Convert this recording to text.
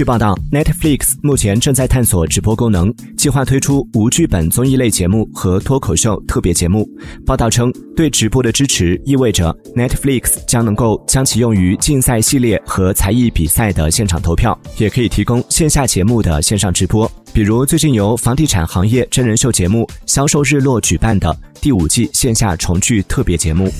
据报道 netflix 目前正在探索直播功能计划推出无剧本综艺类节目和脱口秀特别节目。报道称对直播的支持意味着 netflix 将能够将其用于竞赛系列和才艺比赛的现场投票也可以提供线下节目的线上直播比如最近由房地产行业真人秀节目销售日落举办的第五季线下重聚特别节目。